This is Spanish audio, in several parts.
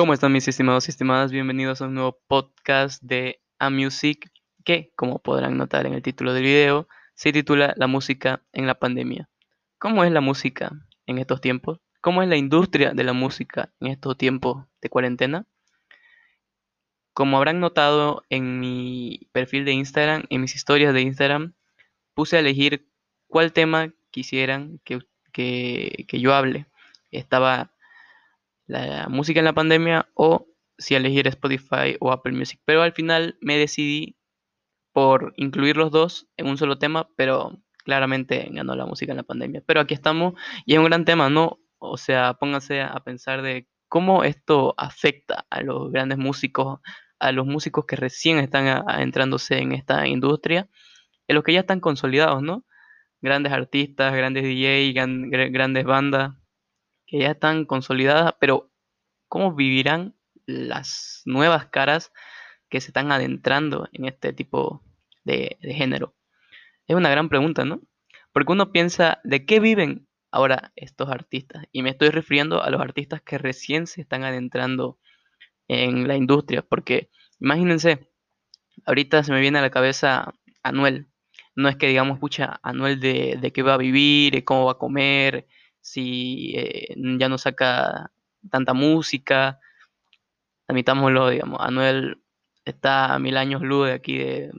¿Cómo están mis estimados y estimadas? Bienvenidos a un nuevo podcast de A Music que, como podrán notar en el título del video, se titula La música en la pandemia. ¿Cómo es la música en estos tiempos? ¿Cómo es la industria de la música en estos tiempos de cuarentena? Como habrán notado en mi perfil de Instagram, en mis historias de Instagram, puse a elegir cuál tema quisieran que, que yo hable. Estaba la música en la pandemia o si elegir Spotify o Apple Music. Pero al final me decidí por incluir los dos en un solo tema, pero claramente ganó la música en la pandemia. Pero aquí estamos y es un gran tema, ¿no? O sea, pónganse a pensar de cómo esto afecta a los grandes músicos, a los músicos que recién están entrándose en esta industria, en los que ya están consolidados, ¿no? Grandes artistas, grandes DJ, grandes bandas, que ya están consolidadas, pero ¿cómo vivirán las nuevas caras que se están adentrando en este tipo de, género? Es una gran pregunta, ¿no? Porque uno piensa, ¿de qué viven ahora estos artistas? Y me estoy refiriendo a los artistas que recién se están adentrando en la industria, porque imagínense, ahorita se me viene a la cabeza Anuel. No es que digamos, pucha, Anuel de, de qué va a vivir, cómo va a comer, si eh, ya no saca tanta música, admitámoslo, digamos, Anuel está a mil años luz de aquí de,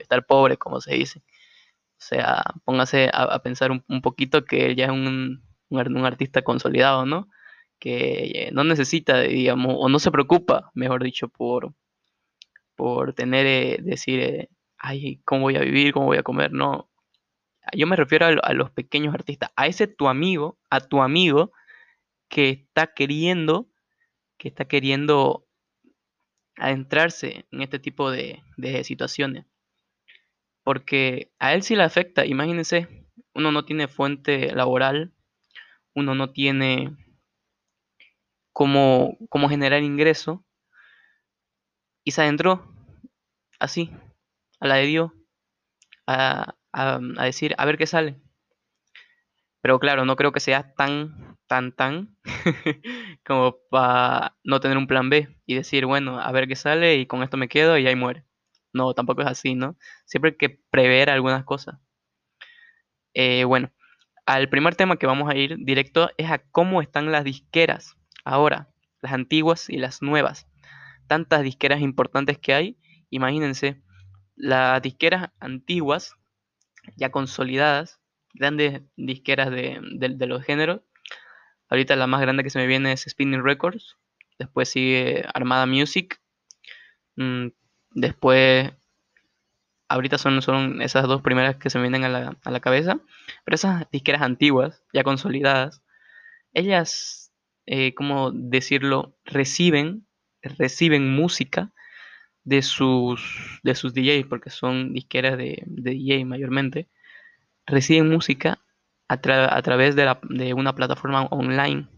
estar pobre, como se dice. O sea, póngase a, pensar un, poquito que él ya es un, un, artista consolidado, ¿no? Que no necesita, digamos, o no se preocupa, mejor dicho, por, por tener, eh, decir, eh, ay, ¿cómo voy a vivir? ¿Cómo voy a comer? No, yo me refiero a, los pequeños artistas, a ese tu amigo, a tu amigo que está queriendo, que está queriendo adentrarse en este tipo de, situaciones. Porque a él sí le afecta, imagínense, uno no tiene fuente laboral, uno no tiene cómo, cómo generar ingreso, y se adentró así, a la de Dios, a, a, decir, a ver qué sale. Pero claro, no creo que sea tan, tan, tan como para no tener un plan B y decir, bueno, a ver qué sale y con esto me quedo y ahí muere. No, tampoco es así, ¿no? Siempre hay que prever algunas cosas. Eh, bueno, al primer tema que vamos a ir directo es a cómo están las disqueras ahora, las antiguas y las nuevas. Tantas disqueras importantes que hay, imagínense, las disqueras antiguas ya consolidadas, grandes disqueras de, los géneros. Ahorita la más grande que se me viene es Spinning Records, después sigue Armada Music, mm, después, ahorita son, son esas dos primeras que se me vienen a la, a la cabeza, pero esas disqueras antiguas, ya consolidadas, ellas, eh, ¿cómo decirlo?, reciben, reciben música de sus, de sus DJs, porque son disqueras de, de DJ mayormente, reciben música a, a través de, la, de, una plataforma online.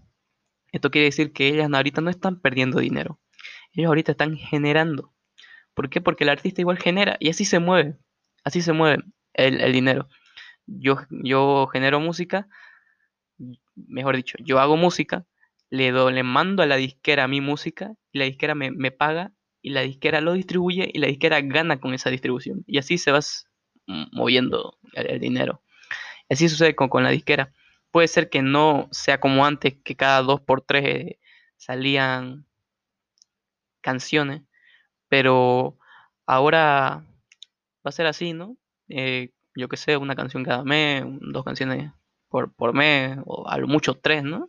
Esto quiere decir que ellas ahorita no están perdiendo dinero. Ellos ahorita están generando. ¿Por qué? Porque el artista igual genera y así se mueve. Así se mueve el, el dinero. Yo, yo genero música, mejor dicho, yo hago música, le, do, le mando a la disquera mi música y la disquera me, me paga y la disquera lo distribuye y la disquera gana con esa distribución. Y así se va moviendo el, dinero. Así sucede con, con, la disquera. Puede ser que no sea como antes, que cada dos por tres eh, salían canciones, pero ahora va a ser así, ¿no? Eh, yo que sé, una canción cada mes, dos canciones por, por mes, o a lo mucho tres, ¿no?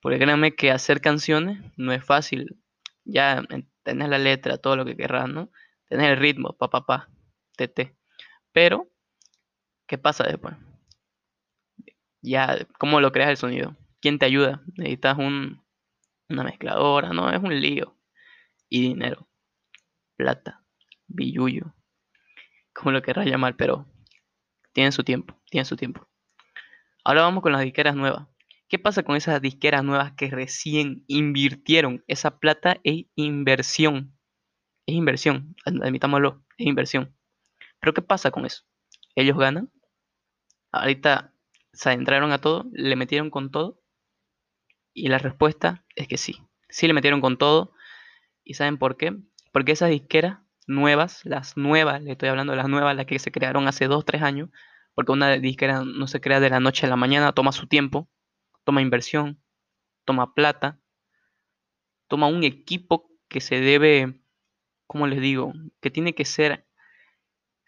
Porque créanme que hacer canciones no es fácil. Ya tenés la letra, todo lo que querrás, ¿no? Tenés el ritmo, pa, pa, pa, tete. Pero, ¿qué pasa después? Ya, ¿cómo lo creas el sonido? ¿Quién te ayuda? Necesitas un, una mezcladora, ¿no? Es un lío. Y dinero, plata, billuyo, como lo querrás llamar, pero tiene su tiempo, tiene su tiempo. Ahora vamos con las disqueras nuevas. ¿Qué pasa con esas disqueras nuevas que recién invirtieron? Esa plata es inversión. Es inversión, admitámoslo, es inversión. Pero ¿qué pasa con eso? Ellos ganan. Ahorita se adentraron a todo, le metieron con todo. Y la respuesta es que sí. Sí le metieron con todo. ¿Y saben por qué? Porque esas disqueras nuevas, las nuevas, le estoy hablando de las nuevas, las que se crearon hace 2, 3 años, porque una disquera no se crea de la noche a la mañana, toma su tiempo, toma inversión, toma plata, toma un equipo que se debe, ¿cómo les digo? Que tiene que ser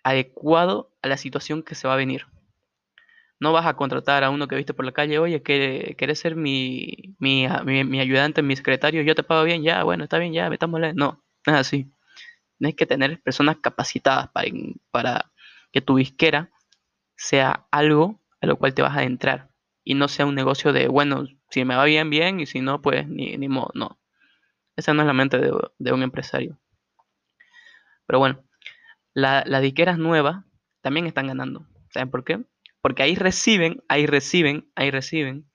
adecuado a la situación que se va a venir. No vas a contratar a uno que viste por la calle, oye, que querés ser mi, mi, ayudante, mi secretario, yo te pago bien, ya, bueno, está bien, ya, metámosle. No, no es así. Tienes que tener personas capacitadas para, para que tu disquera sea algo a lo cual te vas a entrar y no sea un negocio de, bueno, si me va bien, bien, y si no, pues ni, ni modo, no. Esa no es la mente de, un empresario. Pero bueno, las disqueras nuevas también están ganando. ¿Saben por qué? Porque ahí reciben, ahí reciben, ahí reciben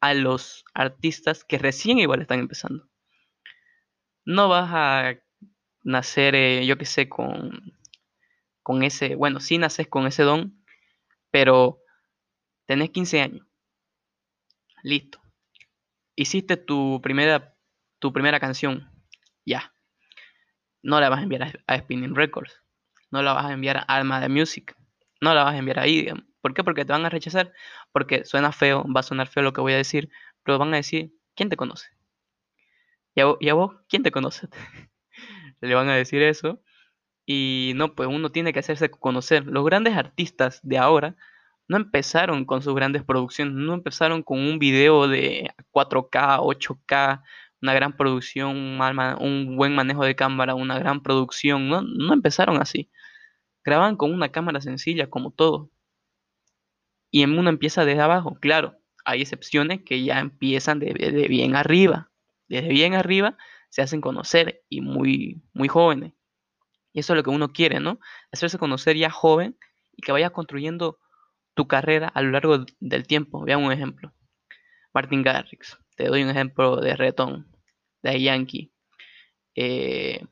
a los artistas que recién igual están empezando. No vas a nacer, eh, yo qué sé, con, con ese, bueno, sí naces con ese don, pero tenés 15 años. Listo. Hiciste tu primera, tu primera canción. Ya. No la vas a enviar a, Spinning Records. No la vas a enviar a Alma de Music. No la vas a enviar ahí. ¿Por qué? Porque te van a rechazar. Porque suena feo, va a sonar feo lo que voy a decir. Pero van a decir, ¿quién te conoce? ¿Y a vos, quién te conoce? Le van a decir eso. Y no, pues uno tiene que hacerse conocer. Los grandes artistas de ahora no empezaron con sus grandes producciones, no empezaron con un video de 4K, 8K, una gran producción, un, buen manejo de cámara, una gran producción, no, no empezaron así. Graban con una cámara sencilla, como todo. Y en uno empieza desde abajo, claro, hay excepciones que ya empiezan desde bien arriba. Desde bien arriba se hacen conocer y muy, muy jóvenes. Y eso es lo que uno quiere, ¿no? Hacerse conocer ya joven y que vaya construyendo tu carrera a lo largo del tiempo. Vean un ejemplo. Martin Garrix. Te doy un ejemplo de Retón. De Yankee. Eh,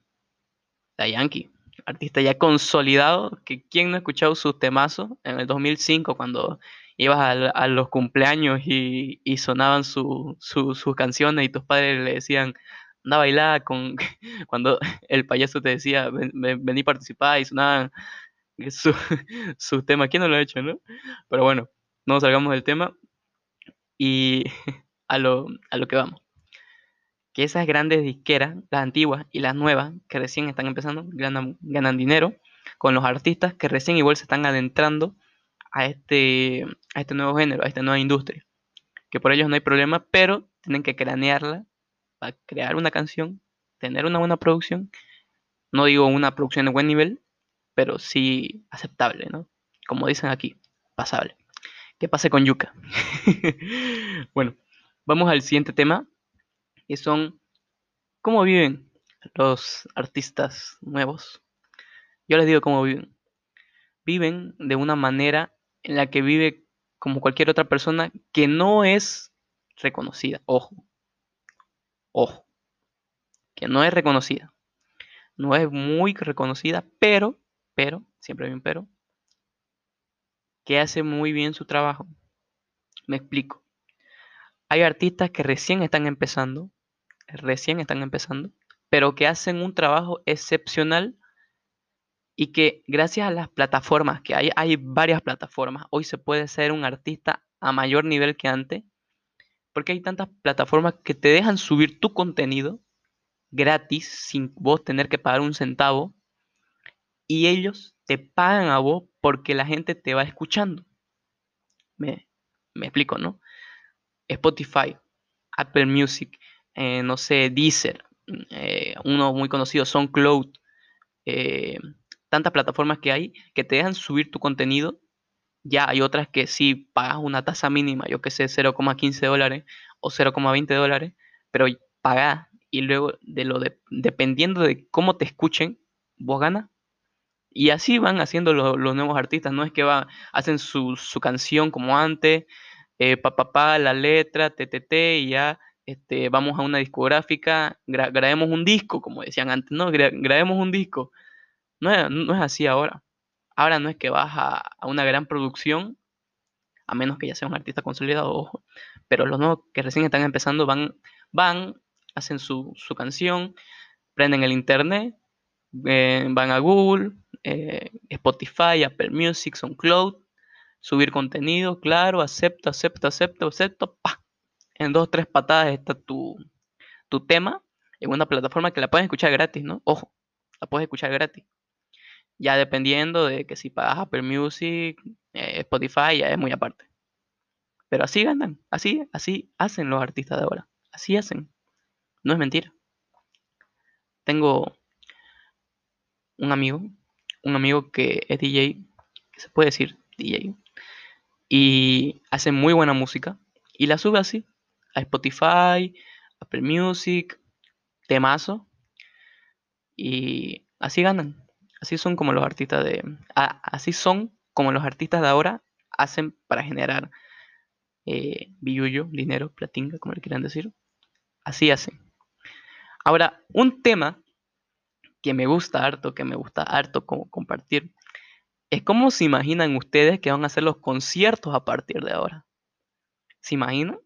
de Yankee. Artista ya consolidado. Que quien no ha escuchado sus temazos en el 2005 cuando ibas a, los cumpleaños y, sonaban sus canciones y tus padres le decían anda a bailar con cuando el payaso te decía vení a participar y sonaban su, su tema. ¿Quién no lo ha hecho, no? Pero bueno, no salgamos del tema y a lo, a lo que vamos. Que esas grandes disqueras, las antiguas y las nuevas, que recién están empezando, ganan, ganan dinero con los artistas que recién igual se están adentrando a este, a este nuevo género, a esta nueva industria. Que por ellos no hay problema, pero tienen que cranearla para crear una canción, tener una buena producción. No digo una producción de buen nivel, pero sí aceptable, ¿no? Como dicen aquí, pasable. ¿Qué pasa con Yuka? bueno, vamos al siguiente tema, que son cómo viven los artistas nuevos. Yo les digo cómo viven. Viven de una manera en la que vive como cualquier otra persona que no es reconocida. Ojo. Ojo. Que no es reconocida. No es muy reconocida, pero pero, siempre hay un pero, que hace muy bien su trabajo. Me explico. Hay artistas que recién están empezando, recién están empezando, pero que hacen un trabajo excepcional y que gracias a las plataformas, que hay, hay varias plataformas, hoy se puede ser un artista a mayor nivel que antes, porque hay tantas plataformas que te dejan subir tu contenido gratis sin vos tener que pagar un centavo y ellos te pagan a vos porque la gente te va escuchando. Me, explico, ¿no? Spotify, Apple Music, eh, no sé, Deezer, eh, uno muy conocido, SoundCloud, eh, tantas plataformas que hay que te dejan subir tu contenido. Ya hay otras que sí pagas una tasa mínima, yo que sé, 0,15 dólares o 0,20 dólares, pero pagas y luego de lo de, dependiendo de cómo te escuchen, vos ganas y así van haciendo los nuevos artistas, no es que va, hacen su, canción como antes, eh, pa, pa, la letra, TTT, y ya este, vamos a una discográfica, grabemos un disco, como decían antes, no, grabemos un disco. No es, no es, así ahora. Ahora no es que vas a, a, una gran producción, a menos que ya sea un artista consolidado, ojo, pero los nuevos que recién están empezando van, van hacen su, su canción, prenden el internet, eh, van a Google, eh, Spotify, Apple Music, SoundCloud, subir contenido, claro, acepto, acepto, acepto, acepto, pa. En dos tres patadas está tu, tu tema en una plataforma que la puedes escuchar gratis, ¿no? Ojo, la puedes escuchar gratis. Ya dependiendo de que si pagas Apple Music, eh, Spotify, ya es muy aparte. Pero así ganan, así, así hacen los artistas de ahora. Así hacen. No es mentira. Tengo un amigo, un amigo que es DJ, se puede decir DJ, y hace muy buena música y la sube así a Spotify, Apple Music, temazo y así ganan. Así son como los artistas de así son como los artistas de ahora hacen para generar eh, dinero, platinga, como le quieran decir. Así hacen. Ahora, un tema que me gusta harto, que me gusta harto como compartir, es cómo se imaginan ustedes que van a hacer los conciertos a partir de ahora. ¿Se imaginan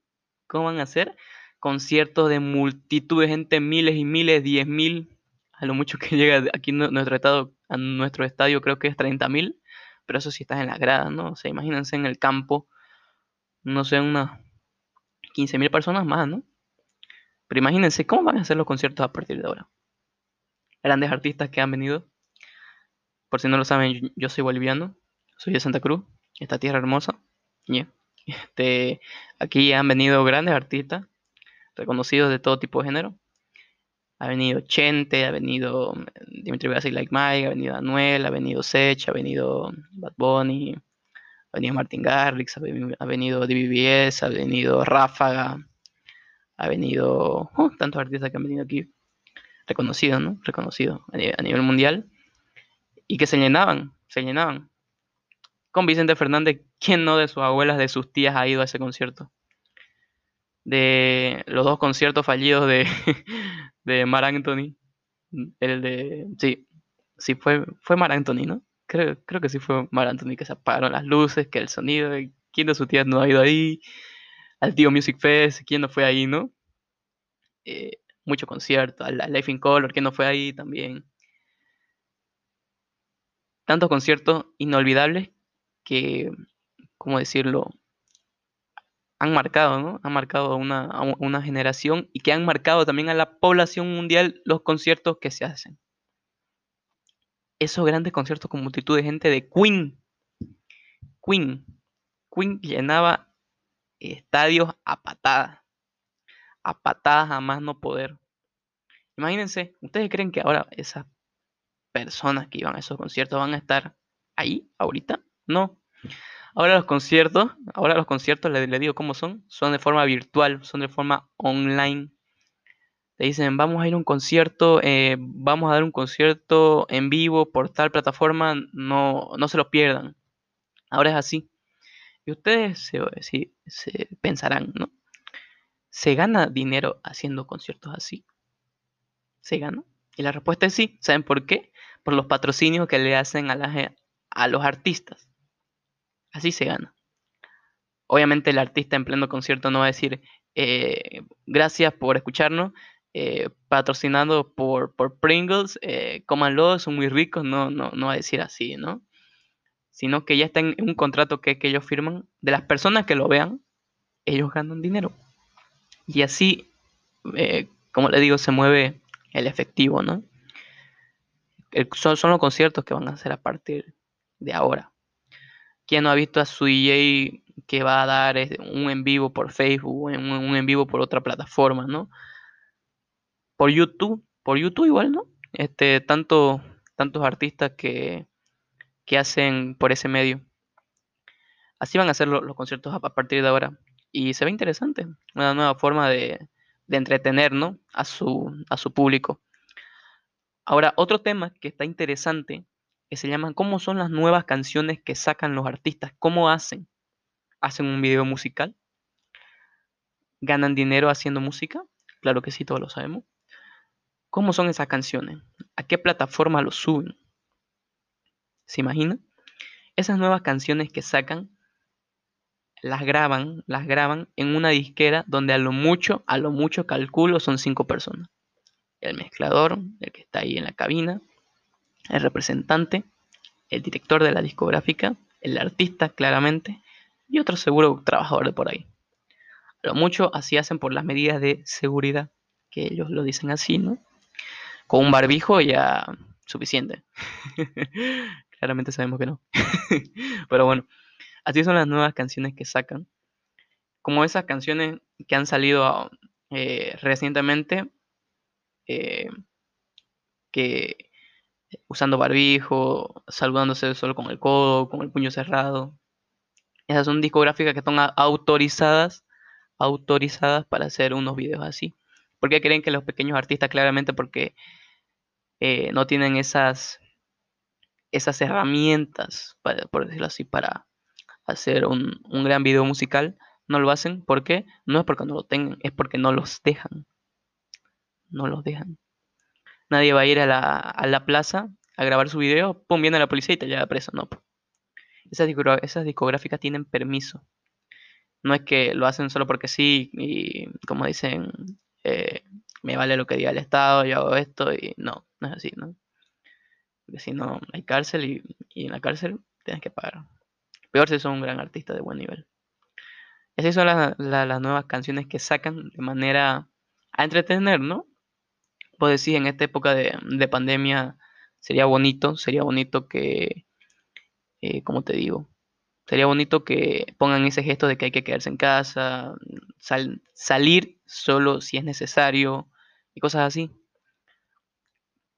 cómo van a hacer conciertos de multitud de gente, miles y miles, diez mil, a lo mucho que llega aquí nuestro estado, a nuestro estadio creo que es 30 mil, pero eso sí está en la grada, ¿no? O sea, imagínense en el campo, no sé, unas 15 mil personas más, ¿no? Pero imagínense cómo van a hacer los conciertos a partir de ahora. Grandes artistas que han venido. Por si no lo saben, yo soy boliviano, soy de Santa Cruz, esta tierra hermosa. Este, aquí han venido grandes artistas reconocidos de todo tipo de género. Ha venido Chente, ha venido mm, Dimitri Vegas Like Mike, ha venido Anuel, ha venido Sech, ha venido Bad Bunny, ha venido Martin Garrix, ha venido DBBS, ha venido Ráfaga, ha venido oh, tantos artistas que han venido aquí, reconocidos, ¿no? Reconocidos a nivel, mundial, y que se llenaban, se llenaban. Con Vicente Fernández, ¿quién no de sus abuelas, de sus tías ha ido a ese concierto? de los dos conciertos fallidos de, de Mar Anthony. El de. Sí, sí fue, fue Mar Anthony, ¿no? Creo, creo que sí fue Mar Anthony que se apagaron las luces, que el sonido. ¿Quién de sus tías no ha ido ahí? Al tío Music Fest, ¿quién no fue ahí, no? Eh, mucho concierto, al Life in Color, ¿quién no fue ahí también? Tantos conciertos inolvidables que, ¿cómo decirlo? han marcado, ¿no? Han marcado una, a una generación y que han marcado también a la población mundial los conciertos que se hacen. Esos grandes conciertos con multitud de gente de Queen. Queen. Queen llenaba estadios a patadas. A patadas a más no poder. Imagínense, ¿ustedes creen que ahora esas personas que iban a esos conciertos van a estar ahí ahorita? No. Ahora los conciertos, ahora los conciertos, le, digo cómo son, son de forma virtual, son de forma online. Te dicen, vamos a ir a un concierto, eh, vamos a dar un concierto en vivo por tal plataforma, no, no se lo pierdan. Ahora es así. Y ustedes se, se pensarán, ¿no? ¿Se gana dinero haciendo conciertos así? ¿Se gana? Y la respuesta es sí. ¿Saben por qué? Por los patrocinios que le hacen a, a los artistas. Así se gana. Obviamente el artista en pleno concierto no va a decir eh, gracias por escucharnos, eh, patrocinado por, por Pringles, eh, cómanlo, son muy ricos, no, no, no va a decir así, ¿no? Sino que ya está en un contrato que, que ellos firman, de las personas que lo vean, ellos ganan dinero. Y así, eh, como le digo, se mueve el efectivo, ¿no? son, son los conciertos que van a hacer a partir de ahora. ¿Quién no ha visto a su DJ que va a dar un en vivo por Facebook, un, un en vivo por otra plataforma, ¿no? Por YouTube, por YouTube igual, ¿no? Este, tanto, tantos artistas que, que hacen por ese medio. Así van a ser los, conciertos a, partir de ahora. Y se ve interesante, una nueva forma de, de entretener ¿no? a, su, a su público. Ahora, otro tema que está interesante que se llaman ¿Cómo son las nuevas canciones que sacan los artistas? ¿Cómo hacen? ¿Hacen un video musical? ¿Ganan dinero haciendo música? Claro que sí, todos lo sabemos. ¿Cómo son esas canciones? ¿A qué plataforma lo suben? ¿Se imaginan? Esas nuevas canciones que sacan las graban, las graban en una disquera donde a lo mucho, a lo mucho calculo son cinco personas. El mezclador, el que está ahí en la cabina, el representante, el director de la discográfica, el artista claramente y otro seguro trabajador de por ahí. A lo mucho así hacen por las medidas de seguridad, que ellos lo dicen así, ¿no? Con un barbijo ya suficiente. Claramente sabemos que no. Pero bueno, así son las nuevas canciones que sacan. Como esas canciones que han salido eh, recientemente, eh, que usando barbijo, saludándose solo con el codo, con el puño cerrado. Esas son discográficas que están autorizadas, autorizadas para hacer unos videos así. ¿Por qué creen que los pequeños artistas, claramente porque eh, no tienen esas, esas herramientas, por decirlo así, para hacer un, un gran video musical, no lo hacen? ¿Por qué? No es porque no lo tengan, es porque no los dejan. No los dejan. Nadie va a ir a la, a la plaza a grabar su video, pum, viene la policía y te lleva preso. No. Esas, esas discográficas tienen permiso. No es que lo hacen solo porque sí y como dicen, eh, me vale lo que diga el Estado, yo hago esto y no, no es así, ¿no? Porque si no, hay cárcel y, en la cárcel tienes que pagar. Peor si son un gran artista de buen nivel. Esas son las nuevas canciones que sacan de manera a entretener, ¿no? vos decís, en esta época de, pandemia sería bonito, sería bonito que, eh, como te digo, sería bonito que pongan ese gesto de que hay que quedarse en casa, salir solo si es necesario y cosas así.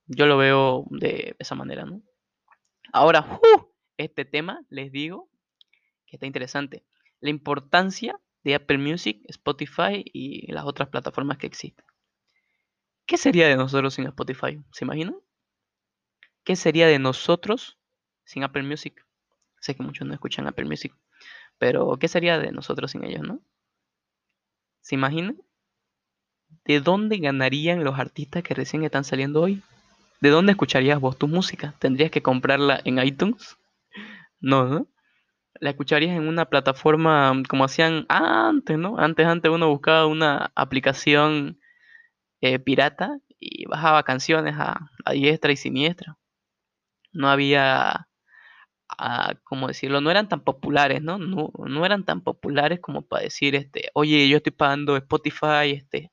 Yo lo veo de esa manera, ¿no? Ahora, este tema, les digo, está interesante. La importancia de Apple Music, Spotify y las otras plataformas que existen. ¿Qué sería de nosotros sin Spotify? ¿Se imaginan? ¿Qué sería de nosotros sin Apple Music? Sé que muchos no escuchan Apple Music, pero ¿qué sería de nosotros sin ellos, no? ¿Se imaginan? ¿De dónde ganarían los artistas que recién están saliendo hoy? ¿De dónde escucharías vos tu música? ¿Tendrías que comprarla en iTunes? No, ¿no? La escucharías en una plataforma como hacían antes, ¿no? Antes, antes uno buscaba una aplicación eh, pirata y bajaba canciones a, diestra y siniestra. No había, ah, ¿cómo decirlo? No eran tan populares, ¿no? ¿no? eran tan populares como para decir, este, oye, yo estoy pagando Spotify, este,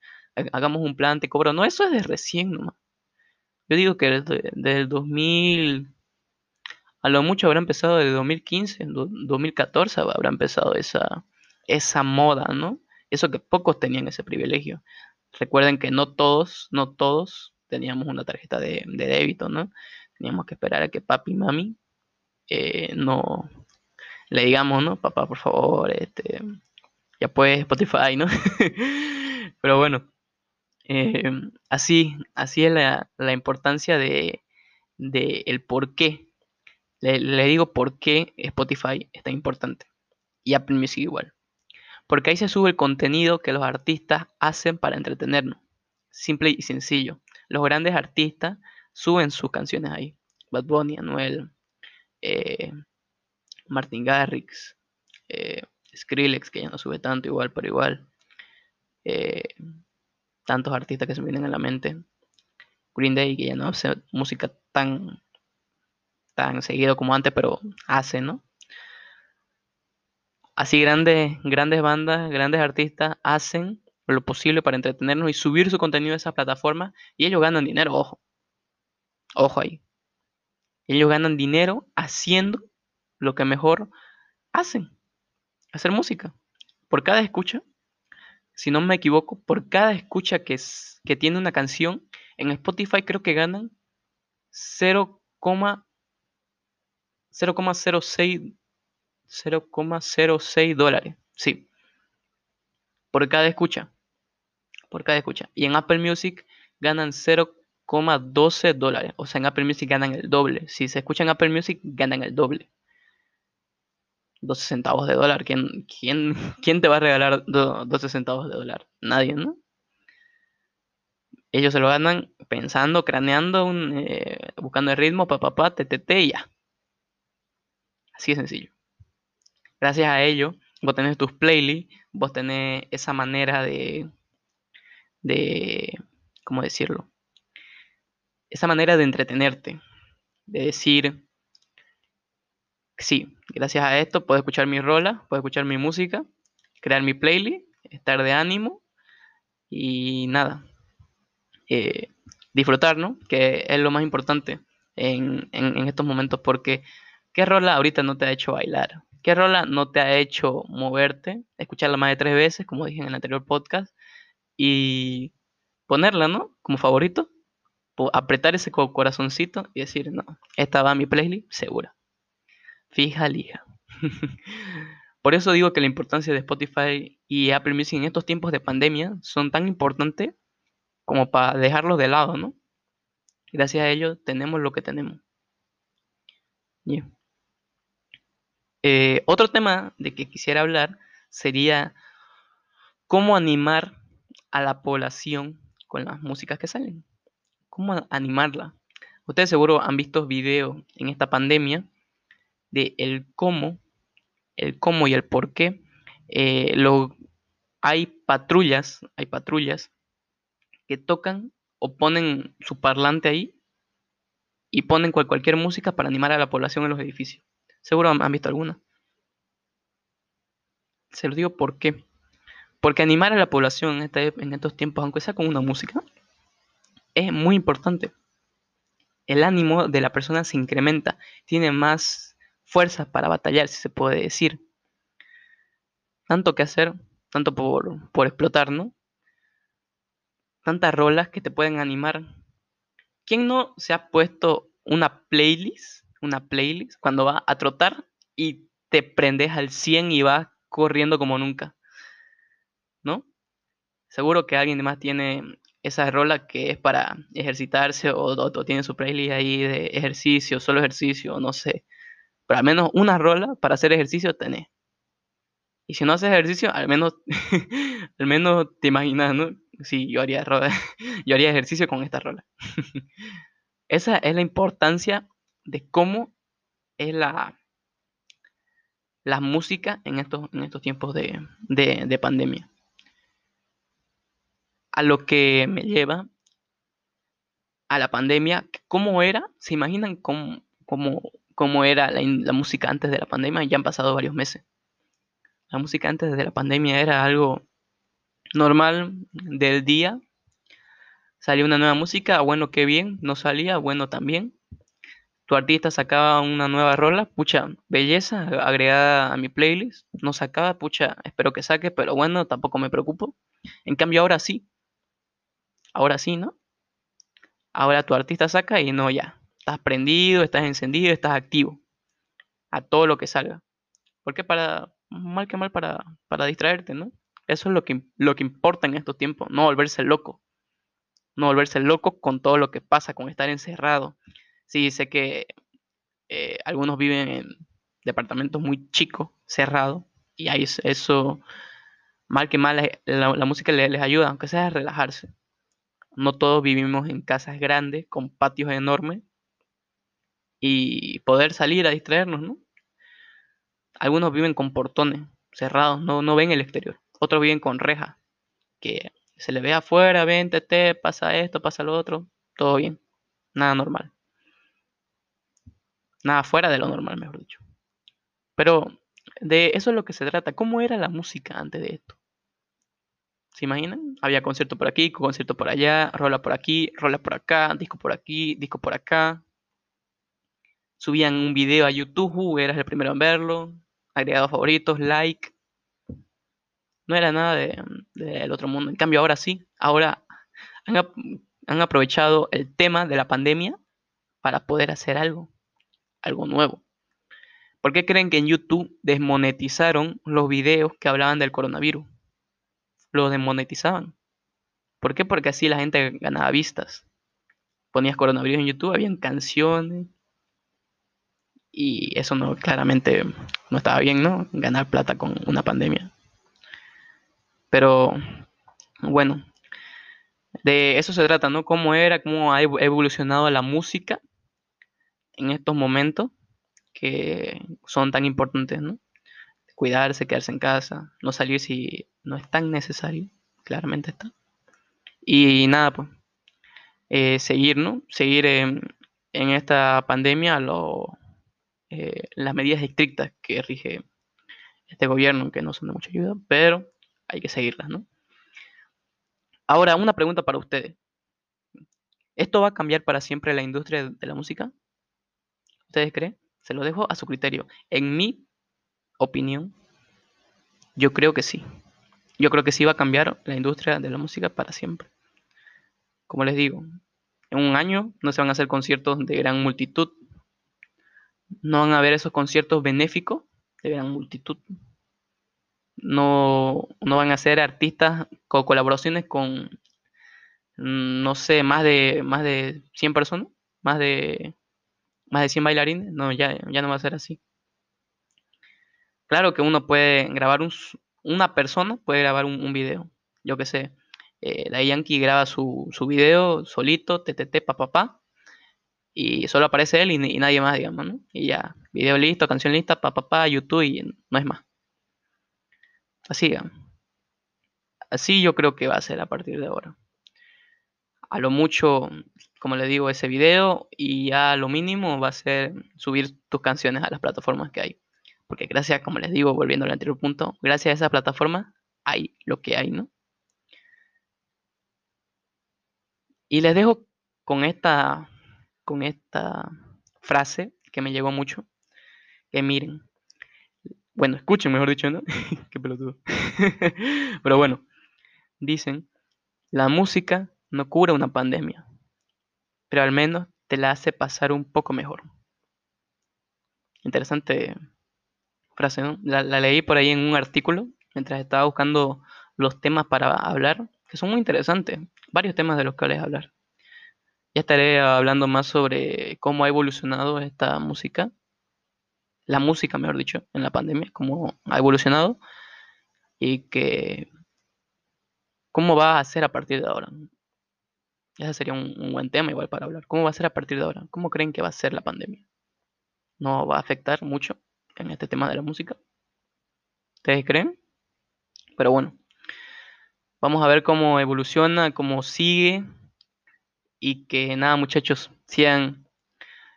hagamos un plan, te cobro. No, eso es de recién nomás. Yo digo que desde, el 2000, a lo mucho habrá empezado desde 2015, 2014 habrá empezado esa, esa moda, ¿no? Eso que pocos tenían ese privilegio. Recuerden que no todos, no todos teníamos una tarjeta de, débito, ¿no? Teníamos que esperar a que papi y mami eh, no le digamos, ¿no? Papá, por favor, este, ya puedes Spotify, ¿no? Pero bueno, eh, así, así es la, importancia de, el por qué. Le, digo por qué Spotify es tan importante. Y Apple Music igual. Porque ahí se sube el contenido que los artistas hacen para entretenernos. Simple y sencillo. Los grandes artistas suben sus canciones ahí. Bad Bunny, Anuel, eh, Martin Garrix, eh, Skrillex, que ya no sube tanto, igual por igual. Eh, tantos artistas que se me vienen a la mente. Green Day, que ya no hace música tan, tan seguido como antes, pero hace, ¿no? Así grandes, grandes bandas, grandes artistas hacen lo posible para entretenernos y subir su contenido a esa plataforma y ellos ganan dinero, ojo. Ojo ahí. Ellos ganan dinero haciendo lo que mejor hacen, hacer música. Por cada escucha, si no me equivoco, por cada escucha que, que tiene una canción, en Spotify creo que ganan 0,06 0,06 dólares. Sí. Por cada escucha. Por cada escucha. Y en Apple Music ganan 0,12 dólares. O sea, en Apple Music ganan el doble. Si se escucha en Apple Music, ganan el doble. 12 centavos de dólar. ¿Quién, quién, quién te va a regalar 12 centavos de dólar? Nadie, ¿no? Ellos se lo ganan pensando, craneando, eh, buscando el ritmo, papá, pa, te, te, te, y ya. Así de sencillo. Gracias a ello, vos tenés tus playlists, vos tenés esa manera de, de, ¿cómo decirlo? Esa manera de entretenerte, de decir, sí, gracias a esto puedo escuchar mi rola, puedo escuchar mi música, crear mi playlist, estar de ánimo y nada, eh, disfrutar, ¿no? Que es lo más importante en, en, estos momentos porque ¿qué rola ahorita no te ha hecho bailar? ¿Qué rola no te ha hecho moverte? Escucharla más de tres veces, como dije en el anterior podcast, y ponerla, ¿no? Como favorito, apretar ese corazoncito y decir, no, esta va a mi playlist, segura. Fija, lija. Por eso digo que la importancia de Spotify y Apple Music en estos tiempos de pandemia son tan importantes como para dejarlos de lado, ¿no? Gracias a ellos tenemos lo que tenemos. Eh, otro tema de que quisiera hablar sería cómo animar a la población con las músicas que salen. ¿Cómo animarla? Ustedes seguro han visto videos en esta pandemia de cómo, el cómo y el por qué eh, hay patrullas, hay patrullas que tocan o ponen su parlante ahí y ponen cualquier música para animar a la población en los edificios. Seguro han, visto alguna. Se lo digo por qué. Porque animar a la población en, este, en estos tiempos, aunque sea con una música, es muy importante. El ánimo de la persona se incrementa, tiene más fuerza para batallar, si se puede decir. Tanto que hacer, tanto por, por explotar, ¿no? Tantas rolas que te pueden animar. ¿Quién no se ha puesto una playlist, una playlist, cuando va a trotar y te prendes al 100 y vas corriendo como nunca? ¿No? Seguro que alguien más tiene esa rola que es para ejercitarse o, tiene su playlist ahí de ejercicio, solo ejercicio, no sé. Pero al menos una rola para hacer ejercicio tenés. Y si no haces ejercicio, al menos, al menos te imaginas, ¿no? Sí, yo haría, yo haría ejercicio con esta rola. Esa es la importancia de cómo es la, la música en estos, en estos tiempos de, de pandemia a lo que me lleva a la pandemia. ¿Cómo era? ¿Se imaginan cómo, cómo, era la, música antes de la pandemia? Ya han pasado varios meses. La música antes de la pandemia era algo normal del día. Salía una nueva música, bueno, qué bien. No salía, bueno, también. Tu artista sacaba una nueva rola, pucha, belleza, agregada a mi playlist. No sacaba, pucha, espero que saque, pero bueno, tampoco me preocupo. En cambio, ahora sí, Ahora sí, ¿no? Ahora tu artista saca y no, ya. Estás prendido, estás encendido, estás activo. A todo lo que salga. Porque para, mal que mal, para, para distraerte, ¿no? Eso es lo que, lo que importa en estos tiempos. No volverse loco. No volverse loco con todo lo que pasa, con estar encerrado. Sí, sé que eh, algunos viven en departamentos muy chicos, cerrados. Y ahí eso, mal que mal, la, música les, les ayuda, aunque sea a relajarse. No todos vivimos en casas grandes, con patios enormes, y poder salir a distraernos, ¿no? Algunos viven con portones cerrados, no, no ven el exterior. Otros viven con rejas, que se le ve afuera, vente, te pasa esto, pasa lo otro, todo bien, nada normal. Nada fuera de lo normal, mejor dicho. Pero de eso es lo que se trata. ¿Cómo era la música antes de esto? ¿Se imaginan? Había concierto por aquí, concierto por allá, rola por aquí, rola por acá, disco por aquí, disco por acá. Subían un video a YouTube, eras el primero en verlo, agregados favoritos, like. No era nada del otro mundo. En cambio, ahora sí, ahora han, han aprovechado el tema de la pandemia para poder hacer algo, algo nuevo. ¿Por qué creen que en YouTube desmonetizaron los videos que hablaban del coronavirus? lo desmonetizaban. ¿Por qué? Porque así la gente ganaba vistas. Ponías coronavirus en YouTube, habían canciones. Y eso no, claramente no estaba bien, ¿no? Ganar plata con una pandemia. Pero, bueno, de eso se trata, ¿no? Cómo era, cómo ha evolucionado la música en estos momentos que son tan importantes, ¿no? cuidarse, quedarse en casa, no salir si no es tan necesario, claramente está. Y nada, pues, eh, seguir, ¿no? Seguir en, esta pandemia lo, eh, las medidas estrictas que rige este gobierno, que no son de mucha ayuda, pero hay que seguirlas, ¿no? Ahora, una pregunta para ustedes. ¿Esto va a cambiar para siempre la industria de la música? ¿Ustedes creen? Se lo dejo a su criterio. En mi opinión, yo creo que sí. Yo creo que sí va a cambiar la industria de la música para siempre. Como les digo, en un año no se van a hacer conciertos de gran multitud. No van a haber esos conciertos benéficos de gran multitud. No, no van a ser artistas con colaboraciones con, no sé, más de, más de 100 personas, más de, más de 100 bailarines. No, ya, ya no va a ser así. Claro que uno puede grabar un, una persona, puede grabar un, video. Yo que sé, eh, la Yankee graba su, su video solito, ttt, papá, y solo aparece él y, nadie más, digamos, ¿no? Y ya, video listo, canción lista, papá, YouTube y no es más. Así, Así yo creo que va a ser a partir de ahora. A lo mucho, como le digo, ese video y ya lo mínimo va a ser subir tus canciones a las plataformas que hay. Porque gracias, como les digo, volviendo al anterior punto, gracias a esa plataforma hay lo que hay, ¿no? Y les dejo con esta, con esta frase que me llegó mucho, que miren, bueno, escuchen, mejor dicho, ¿no? Qué pelotudo. Pero bueno, dicen, la música no cura una pandemia, pero al menos te la hace pasar un poco mejor. Interesante frase, ¿no? La, leí por ahí en un artículo mientras estaba buscando los temas para hablar, que son muy interesantes, varios temas de los que les hablar. Ya estaré hablando más sobre cómo ha evolucionado esta música, la música, mejor dicho, en la pandemia, cómo ha evolucionado y que cómo va a ser a partir de ahora. Ese sería un, buen tema igual para hablar. ¿Cómo va a ser a partir de ahora? ¿Cómo creen que va a ser la pandemia? ¿No va a afectar mucho? en este tema de la música. ¿Ustedes creen? Pero bueno, vamos a ver cómo evoluciona, cómo sigue. Y que nada, muchachos, sigan,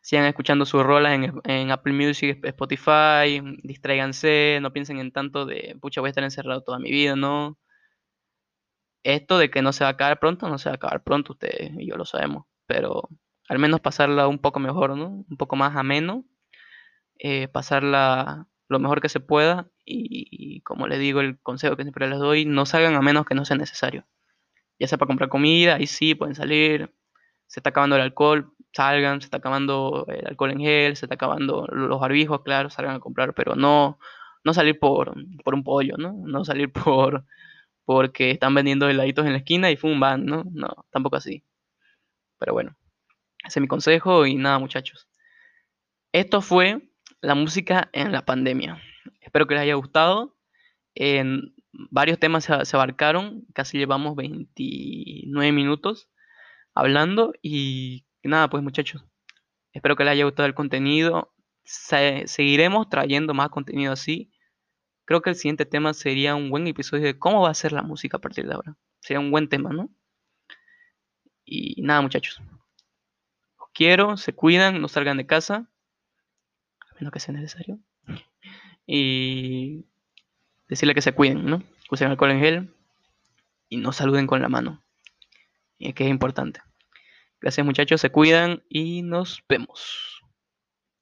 sigan escuchando sus rolas en, Apple Music, Spotify. Distráiganse, no piensen en tanto de, pucha, voy a estar encerrado toda mi vida, ¿no? Esto de que no se va a acabar pronto, no se va a acabar pronto, ustedes y yo lo sabemos. Pero al menos pasarla un poco mejor, ¿no? Un poco más ameno eh, pasarla lo mejor que se pueda y, como les digo, el consejo que siempre les doy, no salgan a menos que no sea necesario. Ya sea para comprar comida, ahí sí pueden salir, se está acabando el alcohol, salgan, se está acabando el alcohol en gel, se está acabando los barbijos, claro, salgan a comprar, pero no, no salir por, por un pollo, ¿no? No salir por porque están vendiendo heladitos en la esquina y fue van, ¿no? No, tampoco así. Pero bueno, ese es mi consejo y nada, muchachos. Esto fue la música en la pandemia. Espero que les haya gustado. En varios temas se, abarcaron, casi llevamos 29 minutos hablando y nada, pues muchachos, espero que les haya gustado el contenido. seguiremos trayendo más contenido así. Creo que el siguiente tema sería un buen episodio de cómo va a ser la música a partir de ahora. Sería un buen tema, ¿no? Y nada, muchachos. Os quiero, se cuidan, no salgan de casa lo que sea necesario. Y decirle que se cuiden, ¿no? Usen alcohol en gel y no saluden con la mano. Y que es importante. Gracias muchachos, se cuidan y nos vemos.